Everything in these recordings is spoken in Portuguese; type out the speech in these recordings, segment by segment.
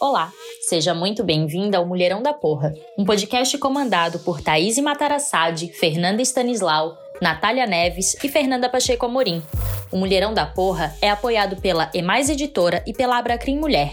Olá, seja muito bem-vinda ao Mulherão da Porra, um podcast comandado por Thaís Matarassade, Fernanda Stanislau, Natália Neves e Fernanda Pacheco Amorim. O Mulherão da Porra é apoiado pela Emais Editora e pela Abracrim Mulher.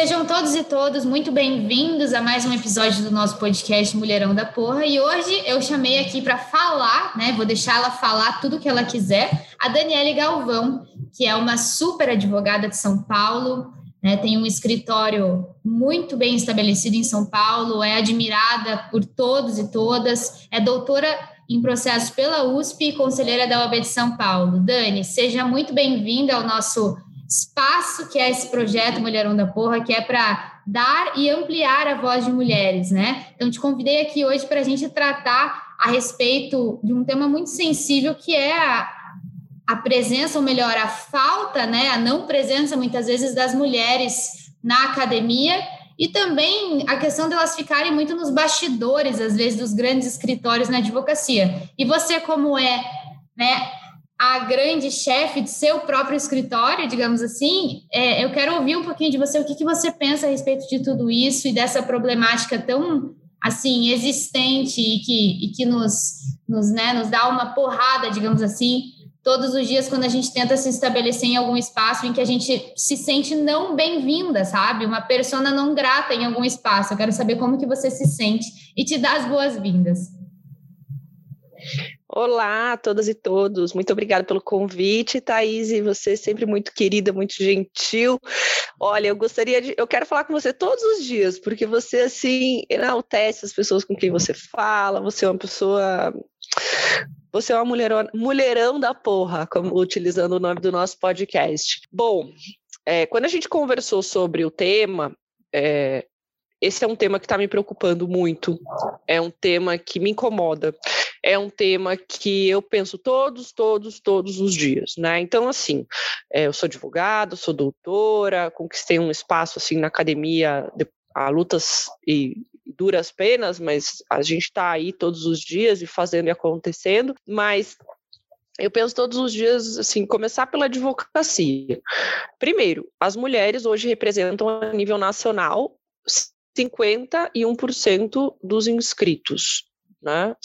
Sejam todos e todas muito bem-vindos a mais um episódio do nosso podcast Mulherão da Porra. E hoje eu chamei aqui para falar, né? Vou deixar ela falar tudo que ela quiser, a Daniele Galvão, que é uma super advogada de São Paulo, né, tem um escritório muito bem estabelecido em São Paulo, é admirada por todos e todas, é doutora em processos pela USP e conselheira da OAB de São Paulo. Dani, seja muito bem-vinda ao nosso espaço que é esse projeto Mulherão da Porra, que é para dar e ampliar a voz de mulheres, né? Então, te convidei aqui hoje para a gente tratar a respeito de um tema muito sensível que é a, a presença, ou melhor, a falta, né, a não presença muitas vezes das mulheres na academia e também a questão delas ficarem muito nos bastidores, às vezes, dos grandes escritórios na advocacia. E você, como é né, a grande chefe de seu próprio escritório, digamos assim, é, eu quero ouvir um pouquinho de você, o que, que você pensa a respeito de tudo isso e dessa problemática tão assim existente e que, e que nos, nos, né, nos dá uma porrada, digamos assim, todos os dias quando a gente tenta se estabelecer em algum espaço em que a gente se sente não bem-vinda, sabe? Uma persona não grata em algum espaço. Eu quero saber como que você se sente e te dar as boas-vindas. Olá a todas e todos, muito obrigada pelo convite, Thaís, e você sempre muito querida, muito gentil. Olha, eu gostaria de, eu quero falar com você todos os dias, porque você, assim, enaltece as pessoas com quem você fala, você é uma pessoa você é uma mulherão, mulherão da porra, como utilizando o nome do nosso podcast. Bom, é, quando a gente conversou sobre o tema, é, esse é um tema que está me preocupando muito. É um tema que me incomoda. É um tema que eu penso todos, todos, todos os dias, né? Então, assim, é, eu sou advogada, sou doutora, conquistei um espaço assim na academia a lutas e duras penas, mas a gente está aí todos os dias e fazendo e acontecendo, mas eu penso todos os dias, assim, começar pela advocacia. Primeiro, as mulheres hoje representam a nível nacional 51% dos inscritos, né?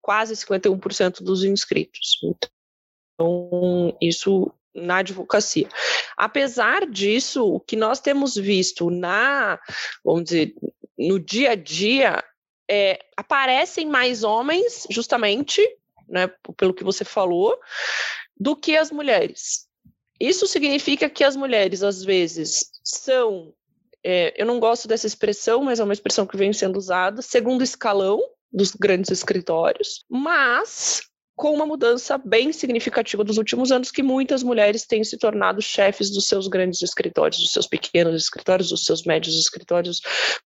Quase 51% dos inscritos. Então, isso na advocacia. Apesar disso, o que nós temos visto na, vamos dizer, no dia a dia, é, aparecem mais homens, justamente, né, pelo que você falou, do que as mulheres. Isso significa que as mulheres, às vezes, são. É, eu não gosto dessa expressão, mas é uma expressão que vem sendo usada, segundo escalão dos grandes escritórios, mas com uma mudança bem significativa dos últimos anos, que muitas mulheres têm se tornado chefes dos seus grandes escritórios, dos seus pequenos escritórios, dos seus médios escritórios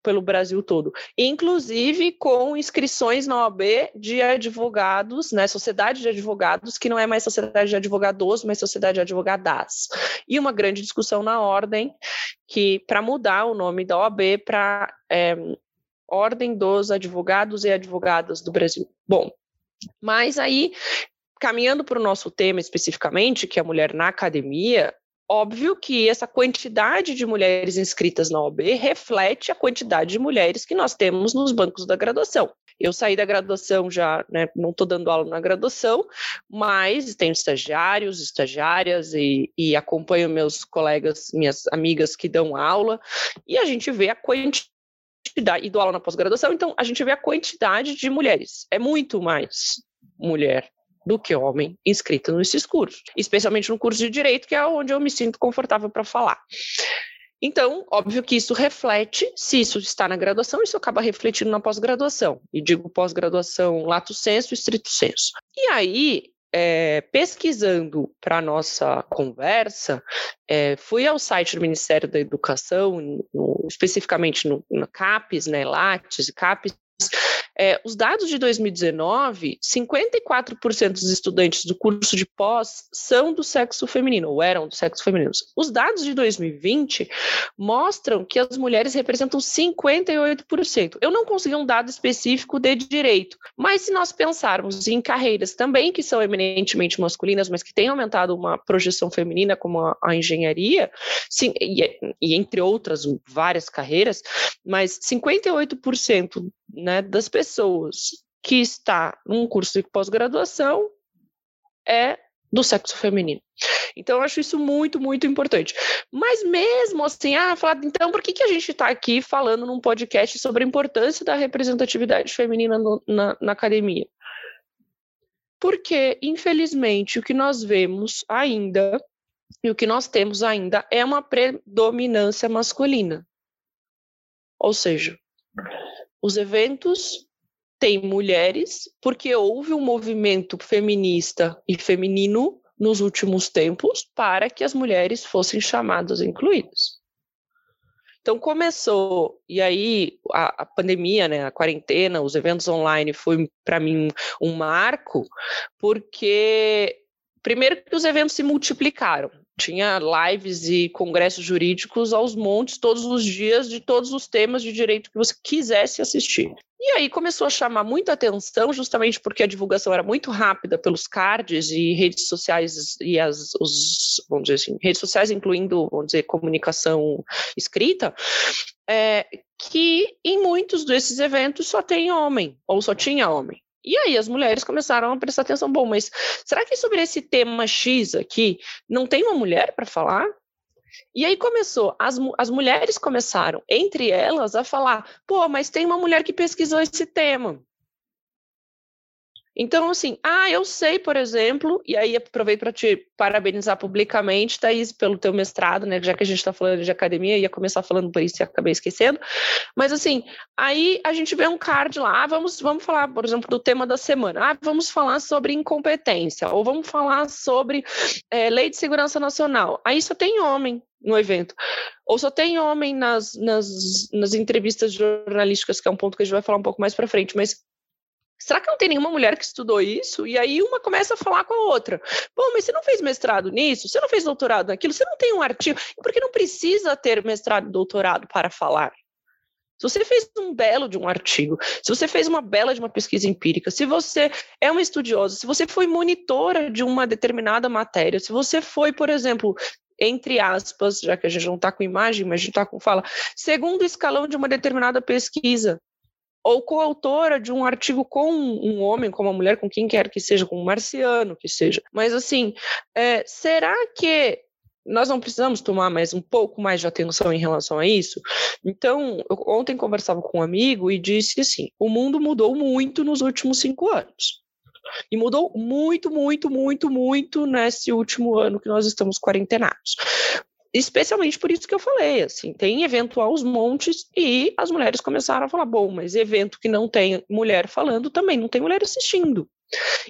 pelo Brasil todo. Inclusive com inscrições na OAB de advogados, né, sociedade de advogados, que não é mais sociedade de advogados, mas sociedade de advogadas. E uma grande discussão na ordem, que para mudar o nome da OAB para é, Ordem dos Advogados e Advogadas do Brasil. Bom, mas aí, caminhando para o nosso tema especificamente, que é a mulher na academia, óbvio que essa quantidade de mulheres inscritas na OAB reflete a quantidade de mulheres que nós temos nos bancos da graduação. Eu saí da graduação já, né, não estou dando aula na graduação, mas tenho estagiários, estagiárias e, e acompanho meus colegas, minhas amigas que dão aula, e a gente vê a quantidade quantidade, e dou aula na pós-graduação, então a gente vê a quantidade de mulheres. É muito mais mulher do que homem inscrita nesses cursos, especialmente no curso de direito, que é onde eu me sinto confortável para falar. Então, óbvio que isso reflete, se isso está na graduação, isso acaba refletindo na pós-graduação. E digo pós-graduação lato senso estrito senso. E aí, é, pesquisando para nossa conversa, é, fui ao site do Ministério da Educação, no, especificamente no, no CAPES, né, Lattes e CAPES, é, os dados de 2019, 54% dos estudantes do curso de pós são do sexo feminino, ou eram do sexo feminino. Os dados de 2020 mostram que as mulheres representam 58%. Eu não consegui um dado específico de direito, mas se nós pensarmos em carreiras também que são eminentemente masculinas, mas que têm aumentado uma projeção feminina, como a, a engenharia, sim, e, e entre outras várias carreiras, mas 58% né, das pessoas que está num curso de pós-graduação é do sexo feminino. Então, eu acho isso muito, muito importante. Mas mesmo assim, ah, falar, então, por que, que a gente está aqui falando num podcast sobre a importância da representatividade feminina no, na, na academia? Porque, infelizmente, o que nós vemos ainda, e o que nós temos ainda, é uma predominância masculina. Ou seja, os eventos têm mulheres, porque houve um movimento feminista e feminino nos últimos tempos para que as mulheres fossem chamadas e incluídas. Então começou, e aí a, a, pandemia, né, a quarentena, os eventos online foi para mim um marco, porque primeiro que os eventos se multiplicaram tinha lives e congressos jurídicos aos montes todos os dias de todos os temas de direito que você quisesse assistir. E aí começou a chamar muita atenção, justamente porque a divulgação era muito rápida pelos cards e redes sociais e as os, vamos dizer assim, redes sociais incluindo, vamos dizer, comunicação escrita, é, que em muitos desses eventos só tem homem, ou só tinha homem. E aí as mulheres começaram a prestar atenção, bom, mas será que sobre esse tema X aqui não tem uma mulher para falar? E aí começou, as, as mulheres começaram, entre elas, a falar, pô, mas tem uma mulher que pesquisou esse tema. Então, assim, ah, eu sei, por exemplo, e aí aproveito para te parabenizar publicamente, Thaís, pelo teu mestrado, né? Já que a gente está falando de academia, ia começar falando por isso e acabei esquecendo. Mas assim, aí a gente vê um card lá, ah, vamos, vamos falar, por exemplo, do tema da semana. Ah, vamos falar sobre incompetência, ou vamos falar sobre é, lei de segurança nacional. Aí só tem homem no evento. Ou só tem homem nas, nas, nas entrevistas jornalísticas, que é um ponto que a gente vai falar um pouco mais para frente, mas Será que não tem nenhuma mulher que estudou isso? E aí uma começa a falar com a outra. Bom, mas você não fez mestrado nisso? Você não fez doutorado naquilo? Você não tem um artigo? Porque não precisa ter mestrado e doutorado para falar. Se você fez um belo de um artigo, se você fez uma bela de uma pesquisa empírica, se você é uma estudiosa, se você foi monitora de uma determinada matéria, se você foi, por exemplo, entre aspas, já que a gente não está com imagem, mas a gente está com fala, segundo escalão de uma determinada pesquisa, ou coautora de um artigo com um homem, com uma mulher, com quem quer que seja, com um marciano que seja. Mas assim, é, será que nós não precisamos tomar mais um pouco mais de atenção em relação a isso? Então, eu ontem conversava com um amigo e disse assim: o mundo mudou muito nos últimos cinco anos. E mudou muito, muito, muito, muito nesse último ano que nós estamos quarentenados especialmente por isso que eu falei, assim, tem evento aos montes e as mulheres começaram a falar, bom, mas evento que não tem mulher falando também não tem mulher assistindo.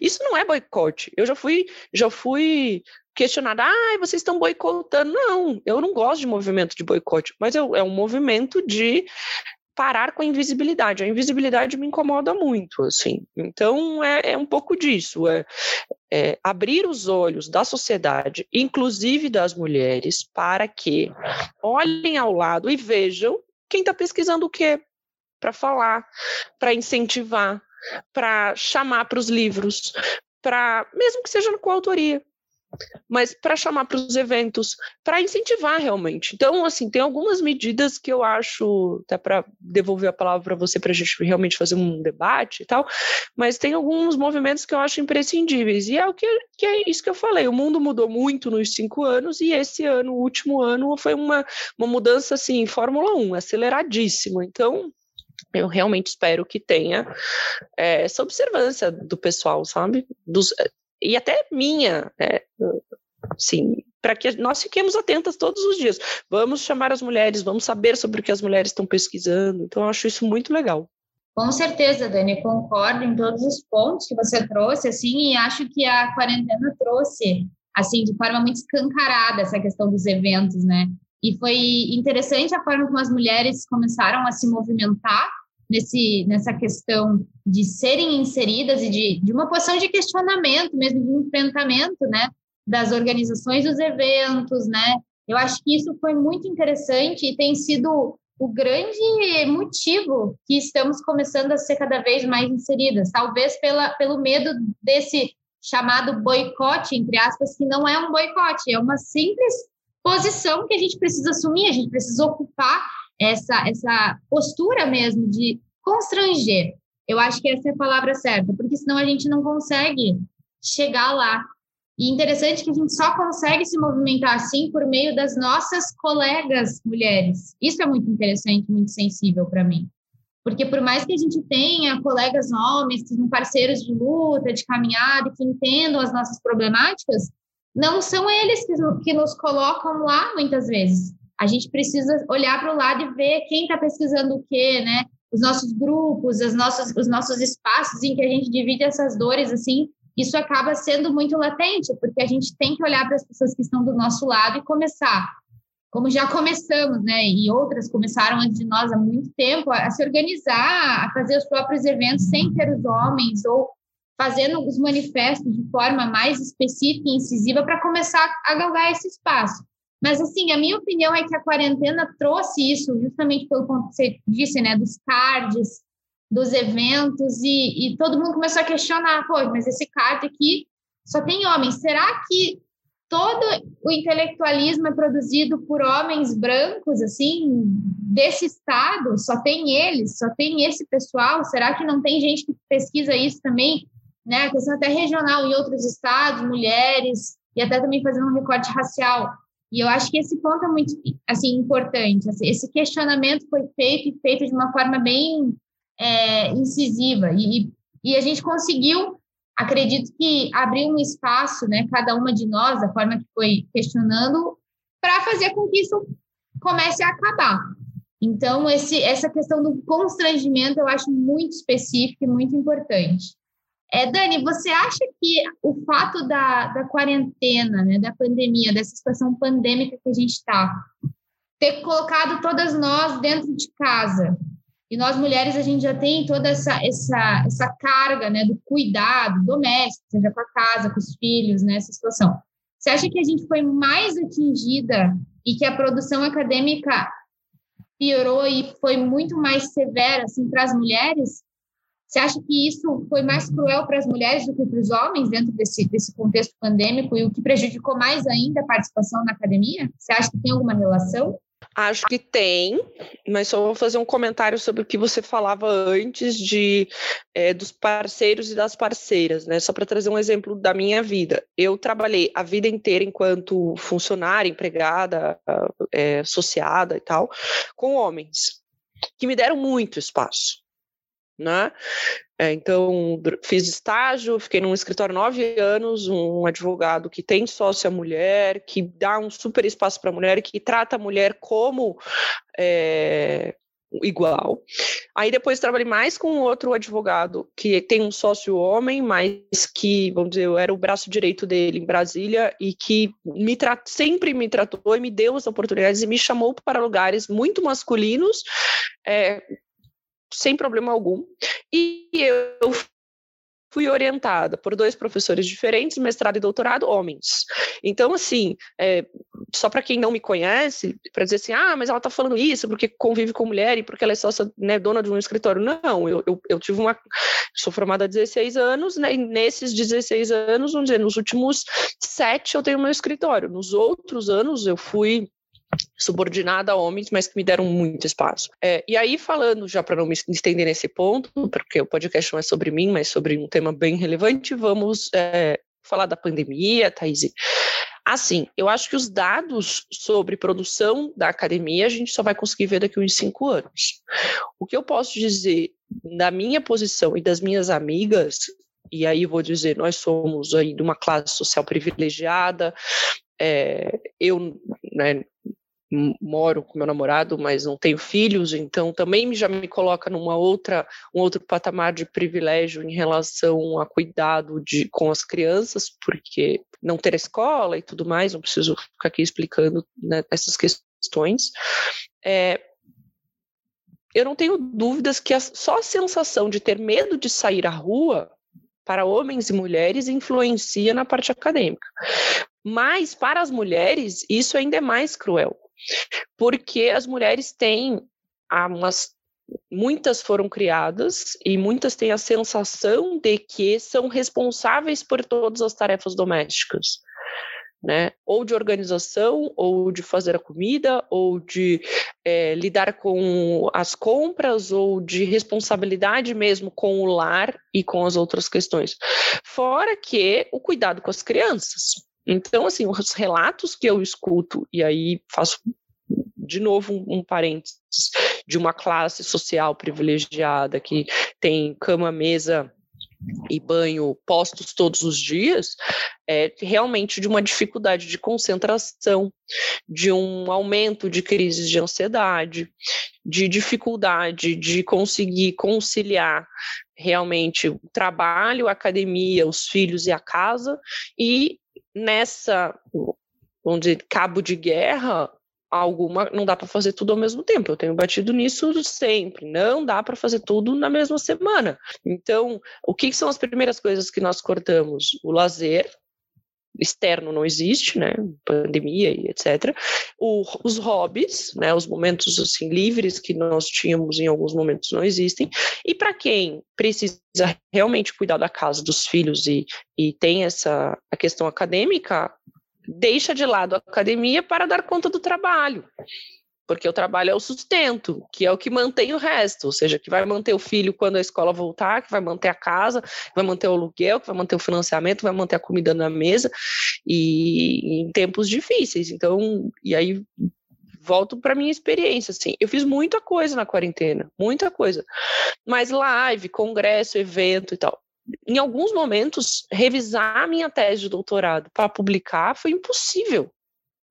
Isso não é boicote. Eu já fui, já fui questionada, ah, vocês estão boicotando. Não, eu não gosto de movimento de boicote, mas eu, é um movimento de parar com a invisibilidade. A invisibilidade me incomoda muito, assim. Então, é, é um pouco disso, é, é, abrir os olhos da sociedade, inclusive das mulheres, para que olhem ao lado e vejam quem está pesquisando o quê, para falar, para incentivar, para chamar para os livros, para mesmo que seja com autoria mas para chamar para os eventos, para incentivar realmente. Então, assim, tem algumas medidas que eu acho, até para devolver a palavra para você, para a gente realmente fazer um debate e tal, mas tem alguns movimentos que eu acho imprescindíveis. E é o que, que é isso que eu falei: o mundo mudou muito nos cinco anos, e esse ano, o último ano, foi uma, uma mudança assim, Fórmula 1, aceleradíssima. Então, eu realmente espero que tenha é, essa observância do pessoal, sabe? Dos, e até minha, né? Sim, para que nós fiquemos atentas todos os dias. Vamos chamar as mulheres, vamos saber sobre o que as mulheres estão pesquisando. Então, eu acho isso muito legal. Com certeza, Dani, concordo em todos os pontos que você trouxe, assim, e acho que a quarentena trouxe, assim, de forma muito escancarada essa questão dos eventos, né? E foi interessante a forma como as mulheres começaram a se movimentar nesse, nessa questão de serem inseridas e de, de uma posição de questionamento, mesmo de enfrentamento, né? Das organizações dos eventos, né? Eu acho que isso foi muito interessante e tem sido o grande motivo que estamos começando a ser cada vez mais inseridas, talvez pela, pelo medo desse chamado boicote, entre aspas, que não é um boicote, é uma simples posição que a gente precisa assumir, a gente precisa ocupar essa, essa postura mesmo de constranger. Eu acho que essa é a palavra certa, porque senão a gente não consegue chegar lá. E interessante que a gente só consegue se movimentar assim por meio das nossas colegas mulheres. Isso é muito interessante, muito sensível para mim. Porque por mais que a gente tenha colegas homens que são parceiros de luta, de caminhada, que entendam as nossas problemáticas, não são eles que, que nos colocam lá muitas vezes. A gente precisa olhar para o lado e ver quem está pesquisando o quê, né? Os nossos grupos, as nossas, os nossos espaços em que a gente divide essas dores, assim, isso acaba sendo muito latente, porque a gente tem que olhar para as pessoas que estão do nosso lado e começar, como já começamos, né? E outras começaram antes de nós há muito tempo, a, se organizar, a fazer os próprios eventos sem ter os homens, ou fazendo os manifestos de forma mais específica e incisiva para começar a galgar esse espaço. Mas, assim, a minha opinião é que a quarentena trouxe isso, justamente pelo ponto que você disse, né, dos cards, dos eventos e, e todo mundo começou a questionar, pô, mas esse card aqui só tem homens. Será que todo o intelectualismo é produzido por homens brancos, assim, desse estado? Só tem eles? Só tem esse pessoal? Será que não tem gente que pesquisa isso também? Né? A questão até regional em outros estados, mulheres, e até também fazendo um recorte racial. E eu acho que esse ponto é muito assim importante. Esse questionamento foi feito feito de uma forma bem é, incisiva. E, e a gente conseguiu, acredito que, abrir um espaço, né, cada uma de nós, da forma que foi questionando, para fazer com que isso comece a acabar. Então, esse, essa questão do constrangimento eu acho muito específica e muito importante. É, Dani, você acha que o fato da, da quarentena, né, da pandemia, dessa situação pandêmica que a gente está, ter colocado todas nós dentro de casa, e nós mulheres a gente já tem toda essa essa essa carga, né, do cuidado doméstico, seja com a casa, com os filhos, né, situação. Você acha que a gente foi mais atingida e que a produção acadêmica piorou e foi muito mais severa assim para as mulheres? Você acha que isso foi mais cruel para as mulheres do que para os homens dentro desse, desse contexto pandêmico e o que prejudicou mais ainda a participação na academia? Você acha que tem alguma relação? Acho que tem, mas só vou fazer um comentário sobre o que você falava antes de é, dos parceiros e das parceiras, né? Só para trazer um exemplo da minha vida. Eu trabalhei a vida inteira enquanto funcionária, empregada, é, associada e tal, com homens que me deram muito espaço né? É, então, fiz estágio, fiquei num escritório nove anos, um advogado que tem sócia mulher, que dá um super espaço para a mulher, que trata a mulher como é, igual. Aí depois trabalhei mais com outro advogado que tem um sócio homem, mas que, vamos dizer, eu era o braço direito dele em Brasília e que me sempre me tratou e me deu as oportunidades e me chamou para lugares muito masculinos, é, sem problema algum. E eu fui orientada por dois professores diferentes, mestrado e doutorado, homens. Então, assim, é, só para quem não me conhece, para dizer assim, ah, mas ela está falando isso porque convive com mulher e porque ela é sócia, né, dona de um escritório. Não, eu, eu, eu, tive uma. Sou formada há 16 anos, né, e nesses 16 anos, vamos dizer, nos últimos sete eu tenho meu escritório. Nos outros anos, eu fui subordinada a homens, mas que me deram muito espaço. É, e aí, falando, já para não me estender nesse ponto, porque o podcast não é sobre mim, mas sobre um tema bem relevante, vamos é, falar da pandemia, Thaís. Assim, eu acho que os dados sobre produção da academia a gente só vai conseguir ver daqui uns cinco anos. O que eu posso dizer da minha posição e das minhas amigas e aí vou dizer, nós somos aí de uma classe social privilegiada, é, eu né, moro com meu namorado, mas não tenho filhos, então também já me coloca numa outra, um outro patamar de privilégio em relação a cuidado de, com as crianças, porque não ter escola e tudo mais, não preciso ficar aqui explicando né, essas questões. É, eu não tenho dúvidas que a, só a sensação de ter medo de sair à rua para homens e mulheres influencia na parte acadêmica. Mas para as mulheres, isso ainda é mais cruel, porque as mulheres têm umas muitas foram criadas e muitas têm a sensação de que são responsáveis por todas as tarefas domésticas. Né? Ou de organização, ou de fazer a comida, ou de é, lidar com as compras, ou de responsabilidade mesmo com o lar e com as outras questões. Fora que o cuidado com as crianças. Então, assim, os relatos que eu escuto, e aí faço de novo um, um parênteses, de uma classe social privilegiada que tem cama, mesa e banho postos todos os dias, é realmente de uma dificuldade de concentração, de um aumento de crises de ansiedade, de dificuldade de conseguir conciliar realmente o trabalho, a academia, os filhos e a casa, e nessa, dizer, cabo de guerra, alguma não dá para fazer tudo ao mesmo tempo. Eu tenho batido nisso sempre. Não dá para fazer tudo na mesma semana. Então, o que são as primeiras coisas que nós cortamos? O lazer, externo não existe, né, pandemia e etc. O, os hobbies, né, os momentos assim livres que nós tínhamos em alguns momentos não existem. E para quem precisa realmente cuidar da casa dos filhos e, e tem essa a questão acadêmica, deixa de lado a academia para dar conta do trabalho. Porque o trabalho é o sustento, que é o que mantém o resto, ou seja, que vai manter o filho quando a escola voltar, que vai manter a casa, que vai manter o aluguel, que vai manter o financiamento, vai manter a comida na mesa, e em tempos difíceis. Então, e aí volto para minha experiência, assim, eu fiz muita coisa na quarentena, muita coisa, mas live, congresso, evento e tal em alguns momentos, revisar a minha tese de doutorado para publicar foi impossível.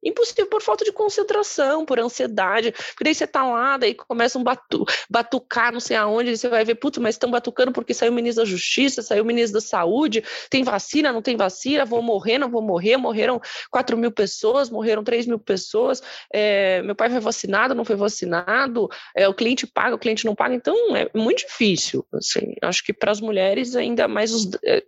Impossível por falta de concentração, por ansiedade. Porque daí você tá lá, daí começa um batu, batucar, não sei aonde, você vai ver, putz, mas estão batucando porque saiu o ministro da Justiça, saiu o ministro da Saúde, tem vacina, não tem vacina, vou morrer, não vou morrer. Morreram 4 mil pessoas, morreram 3 mil pessoas. É, meu pai foi vacinado, não foi vacinado. É, o cliente paga, o cliente não paga. Então, é muito difícil. Assim, acho que para as mulheres, ainda mais os. É,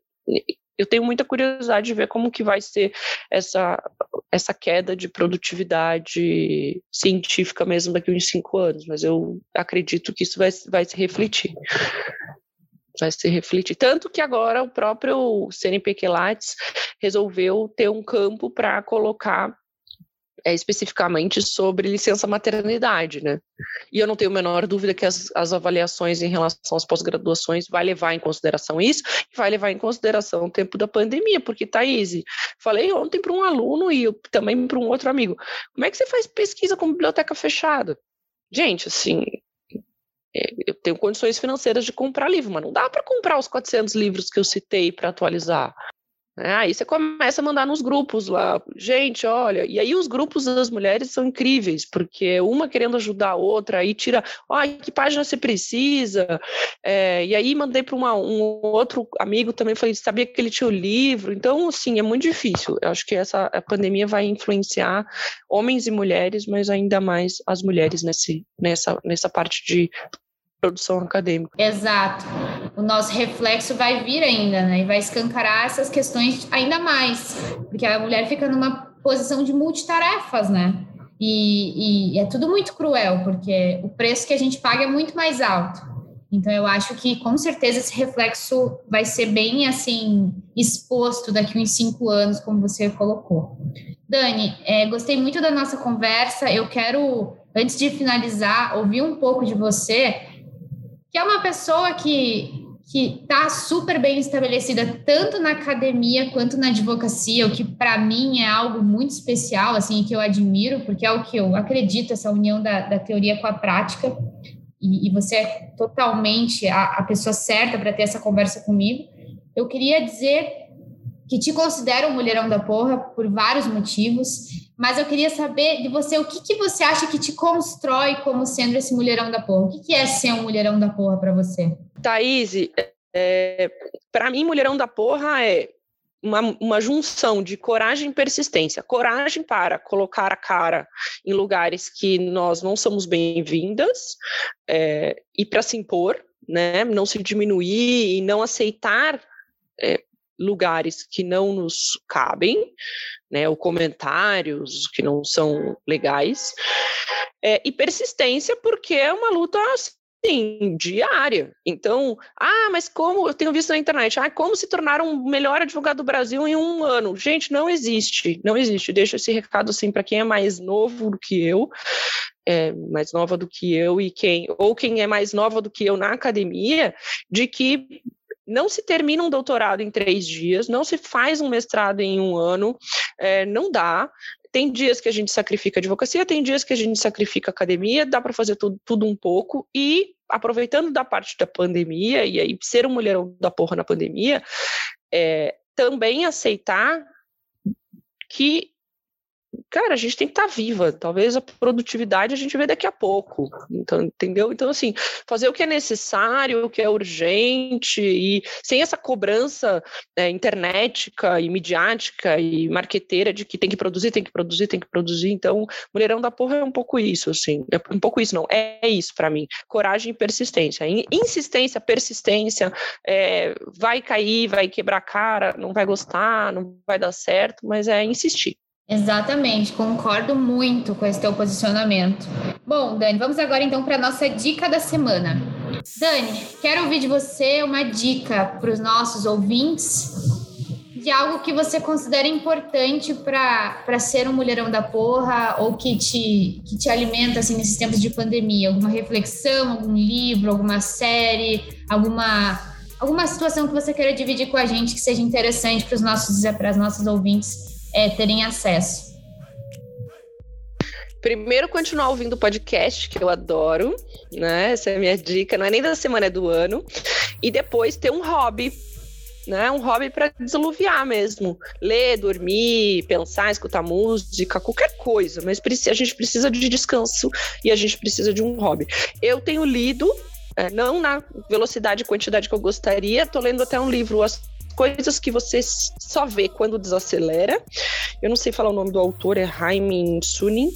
eu tenho muita curiosidade de ver como que vai ser essa, essa queda de produtividade científica mesmo daqui uns cinco anos, mas eu acredito que isso vai, vai se refletir. Vai se refletir. Tanto que agora o próprio CNPq Lattes resolveu ter um campo para colocar é, especificamente sobre licença maternidade, né? E eu não tenho a menor dúvida que as, as avaliações em relação às pós-graduações vai levar em consideração isso e vai levar em consideração o tempo da pandemia, porque, Thaís, falei ontem para um aluno e também para um outro amigo, como é que você faz pesquisa com biblioteca fechada? Gente, assim, é, eu tenho condições financeiras de comprar livro, mas não dá para comprar os 400 livros que eu citei para atualizar. É, aí você começa a mandar nos grupos lá, gente, olha, e aí os grupos das mulheres são incríveis, porque uma querendo ajudar a outra, aí tira, ó, que página você precisa, é, e aí mandei para um outro amigo também, falei, sabia que ele tinha o livro, então, assim, é muito difícil, eu acho que essa a pandemia vai influenciar homens e mulheres, mas ainda mais as mulheres nesse, nessa, nessa parte de produção acadêmica. Exato. O nosso reflexo vai vir ainda, né? E vai escancarar essas questões ainda mais, porque a mulher fica numa posição de multitarefas, né? E, e é tudo muito cruel, porque o preço que a gente paga é muito mais alto. Então, eu acho que com certeza esse reflexo vai ser bem assim exposto daqui uns cinco anos, como você colocou. Dani, é, gostei muito da nossa conversa. Eu quero, antes de finalizar, ouvir um pouco de você que é uma pessoa que que está super bem estabelecida tanto na academia quanto na advocacia, o que para mim é algo muito especial, assim, que eu admiro, porque é o que eu acredito, essa união da, da teoria com a prática, e, e você é totalmente a, a pessoa certa para ter essa conversa comigo. Eu queria dizer que te considero um mulherão da porra por vários motivos. Mas eu queria saber de você o que, que você acha que te constrói como sendo esse mulherão da porra. O que, que é ser um mulherão da porra para você? Thaís, é, para mim, mulherão da porra é uma, uma, junção de coragem e persistência. Coragem para colocar a cara em lugares que nós não somos bem-vindas é, e para se impor, né? não se diminuir e não aceitar é, lugares que não nos cabem, né, ou comentários que não são legais, é, e persistência, porque é uma luta assim, diária. Então, ah, mas como eu tenho visto na internet, ah, como se tornar um melhor advogado do Brasil em um ano? Gente, não existe, não existe. Deixo esse recado assim para quem é mais novo do que eu, é, mais nova do que eu e quem ou quem é mais nova do que eu na academia, de que não se termina um doutorado em três dias, não se faz um mestrado em um ano, é, não dá. Tem dias que a gente sacrifica advocacia, tem dias que a gente sacrifica academia, dá para fazer tudo, tudo um pouco, e aproveitando da parte da pandemia, e aí ser um mulherão da porra na pandemia, é, também aceitar que cara, a gente tem que estar tá viva. Talvez a produtividade a gente vê daqui a pouco. Então, entendeu? Então, assim, fazer o que é necessário, o que é urgente, e sem essa cobrança é, internética e midiática e marqueteira de que tem que produzir, tem que produzir, tem que produzir. Então, Mulherão da Porra é um pouco isso, assim. É um pouco isso, não. É isso para mim. Coragem e persistência. Insistência, persistência, é, vai cair, vai quebrar a cara, não vai gostar, não vai dar certo, mas é insistir. Exatamente, concordo muito com esse teu posicionamento. Bom, Dani, vamos agora então para a nossa dica da semana. Dani, quero ouvir de você uma dica para os nossos ouvintes de algo que você considera importante para ser um mulherão da porra ou que te, que te alimenta assim, nesses tempos de pandemia. Alguma reflexão, algum livro, alguma série, alguma, alguma situação que você queira dividir com a gente que seja interessante para os nossos, nossas ouvintes é, terem acesso? Primeiro, continuar ouvindo o podcast, que eu adoro, né? Essa é a minha dica, não é nem da semana, é do ano. E depois ter um hobby, né? Um hobby para desaluviar mesmo. Ler, dormir, pensar, escutar música, qualquer coisa. Mas a gente precisa de descanso e a gente precisa de um hobby. Eu tenho lido, é, não na velocidade e quantidade que eu gostaria, estou lendo até um livro, coisas que você só vê quando desacelera. Eu não sei falar o nome do autor, é Jaime Sunin.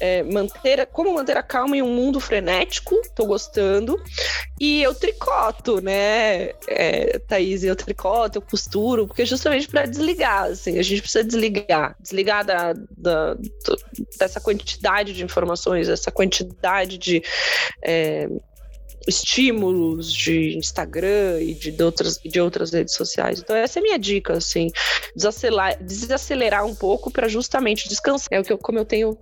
É, manter, como manter a calma em um mundo frenético, tô gostando. E eu tricoto, né, é, Thaís? Eu tricoto, eu costuro, porque justamente para desligar, assim, a gente precisa desligar. Desligar da, da, dessa quantidade de informações, essa quantidade de. É, estímulos de Instagram e de, de, outras, de outras redes sociais. Então, essa é a minha dica, assim, desacelerar, desacelerar um pouco para justamente descansar. É o que eu, como eu tenho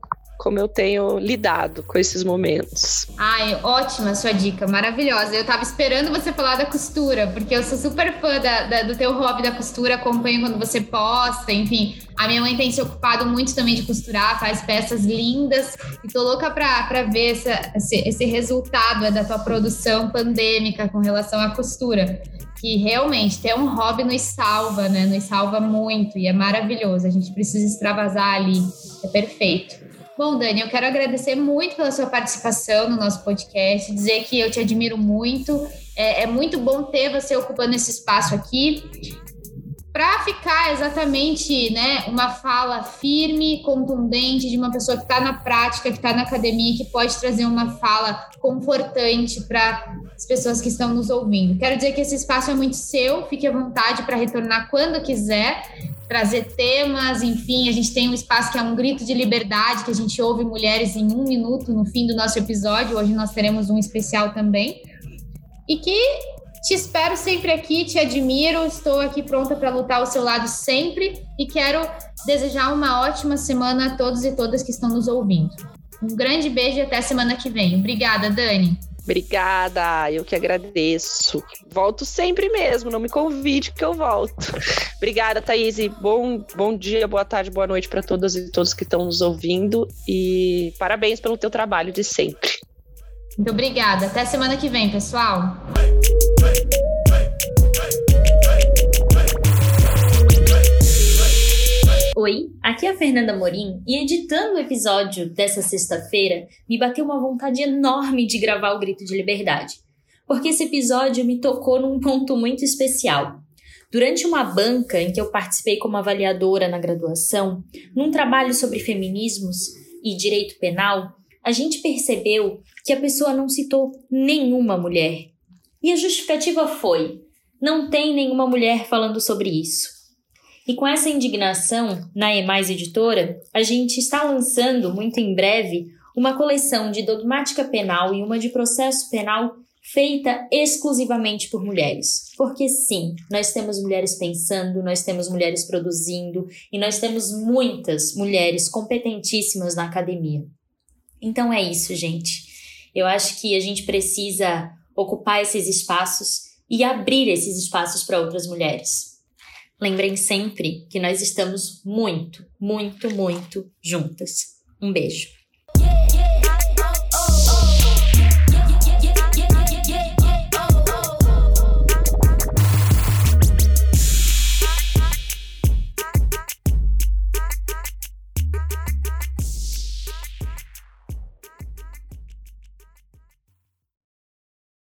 como eu tenho lidado com esses momentos. Ai, ótima sua dica, maravilhosa. Eu tava esperando você falar da costura, porque eu sou super fã da, da, do teu hobby da costura, acompanho quando você posta, enfim. A minha mãe tem se ocupado muito também de costurar, faz peças lindas, e tô louca pra, pra ver essa, esse, esse resultado da tua produção pandêmica com relação à costura que realmente ter um hobby nos salva, né? Nos salva muito e é maravilhoso. A gente precisa extravasar ali, é perfeito. Bom, Dani, eu quero agradecer muito pela sua participação no nosso podcast, dizer que eu te admiro muito. É, é muito bom ter você ocupando esse espaço aqui para ficar exatamente né, uma fala firme, contundente de uma pessoa que está na prática, que está na academia, que pode trazer uma fala confortante para as pessoas que estão nos ouvindo. Quero dizer que esse espaço é muito seu, fique à vontade para retornar quando quiser trazer temas, enfim, a gente tem um espaço que é um grito de liberdade, que a gente ouve mulheres em um minuto no fim do nosso episódio. Hoje nós teremos um especial também. E que te espero sempre aqui, te admiro, estou aqui pronta para lutar ao seu lado sempre e quero desejar uma ótima semana a todos e todas que estão nos ouvindo. Um grande beijo e até semana que vem. Obrigada, Dani. Obrigada, eu que agradeço. Volto sempre mesmo, não me convide que eu volto. Obrigada, Thaís. Bom, bom dia, boa tarde, boa noite para todas e todos que estão nos ouvindo e parabéns pelo teu trabalho de sempre. Muito obrigada. Até semana que vem, pessoal. Oi, aqui é a Fernanda Morim e editando o episódio dessa sexta-feira, me bateu uma vontade enorme de gravar o Grito de Liberdade. Porque esse episódio me tocou num ponto muito especial. Durante uma banca em que eu participei como avaliadora na graduação, num trabalho sobre feminismos e direito penal, a gente percebeu que a pessoa não citou nenhuma mulher. E a justificativa foi: não tem nenhuma mulher falando sobre isso. E com essa indignação, na Emais Editora, a gente está lançando muito em breve uma coleção de dogmática penal e uma de processo penal feita exclusivamente por mulheres. Porque sim, nós temos mulheres pensando, nós temos mulheres produzindo e nós temos muitas mulheres competentíssimas na academia. Então é isso, gente. Eu acho que a gente precisa ocupar esses espaços e abrir esses espaços para outras mulheres. Lembrem sempre que nós estamos muito, muito, muito juntas. Um beijo.